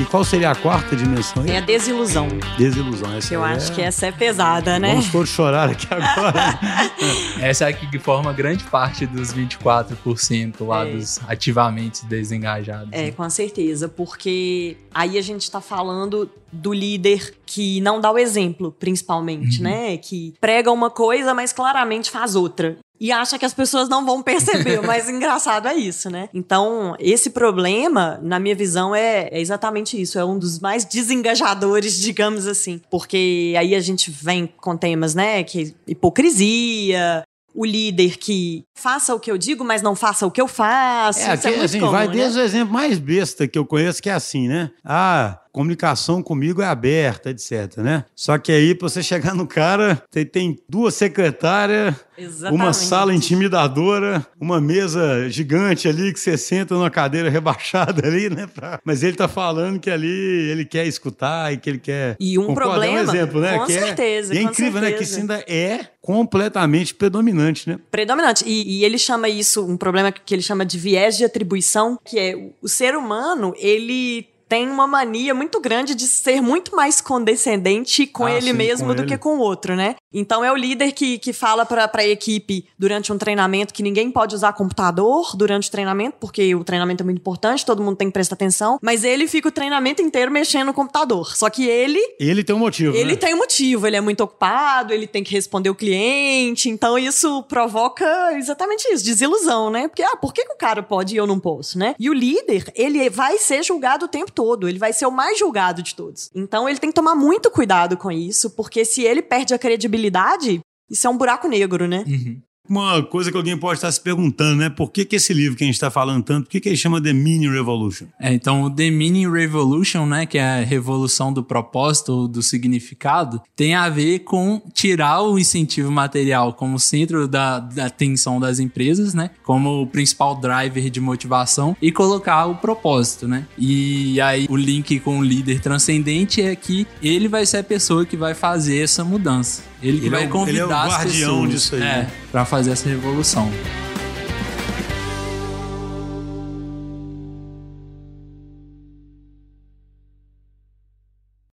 E qual seria a quarta dimensão? É a desilusão. Desilusão. Essa Eu é... acho que essa é pesada, né? Vamos todos chorar aqui agora. Essa é a que forma grande parte dos 24% lá É. dos ativamente desengajados. É, né? com certeza, porque aí a gente tá falando do líder que não dá o exemplo, principalmente, Uhum. né? Que prega uma coisa, mas claramente faz outra. E acha que as pessoas não vão perceber. O mais engraçado é isso, né? Então, esse problema, na minha visão, é, é exatamente isso. É um dos mais desengajadores, digamos assim. Porque aí a gente vem com temas, né? Que hipocrisia, o líder que faça o que eu digo, mas não faça o que eu faço. É, Isso aqui, muito assim, comum, vai né? desde o exemplo mais besta que eu conheço, que é assim, né? Ah, comunicação comigo é aberta, etc, né? Só que aí, pra você chegar no cara, tem, tem duas secretárias, Exatamente. uma sala intimidadora, uma mesa gigante ali que você senta numa cadeira rebaixada ali, né? pra- Mas ele tá falando que ali ele quer escutar e que ele quer... E um problema. É um exemplo, né? Com que é- certeza. E é incrível, né? Que certeza. isso ainda é completamente predominante, né? Predominante. E, e ele chama isso, um problema que ele chama de viés de atribuição, que é o ser humano, ele tem uma mania muito grande de ser muito mais condescendente com Ah, ele sim, mesmo com do ele. que com o outro, né? Então é o líder que, que fala pra, pra equipe durante um treinamento que ninguém pode usar computador durante o treinamento, porque o treinamento é muito importante, todo mundo tem que prestar atenção, mas ele fica o treinamento inteiro mexendo no computador. Só que ele Ele tem um motivo, Ele né? tem um motivo, ele é muito ocupado, ele tem que responder o cliente, então isso provoca exatamente isso, desilusão, né? Porque, ah, por que, que o cara pode e eu não posso, né? E o líder, ele vai ser julgado o tempo todo, ele vai ser o mais julgado de todos. Então ele tem que tomar muito cuidado com isso, porque se ele perde a credibilidade, isso é um buraco negro, né? Uhum. Uma coisa que alguém pode estar se perguntando, né? Por que, que esse livro que a gente está falando tanto, por que, que ele chama The Mini Revolution? É, então, o The Meaning Revolution, né, que é a revolução do propósito ou do significado, tem a ver com tirar o incentivo material como centro da, da atenção das empresas, né, como o principal driver de motivação e colocar o propósito, né. E aí o link com o líder transcendente é que ele vai ser a pessoa que vai fazer essa mudança. Ele que Ele é vai o- convidar ele é o as guardião pessoas disso aí, é, né? para fazer essa revolução.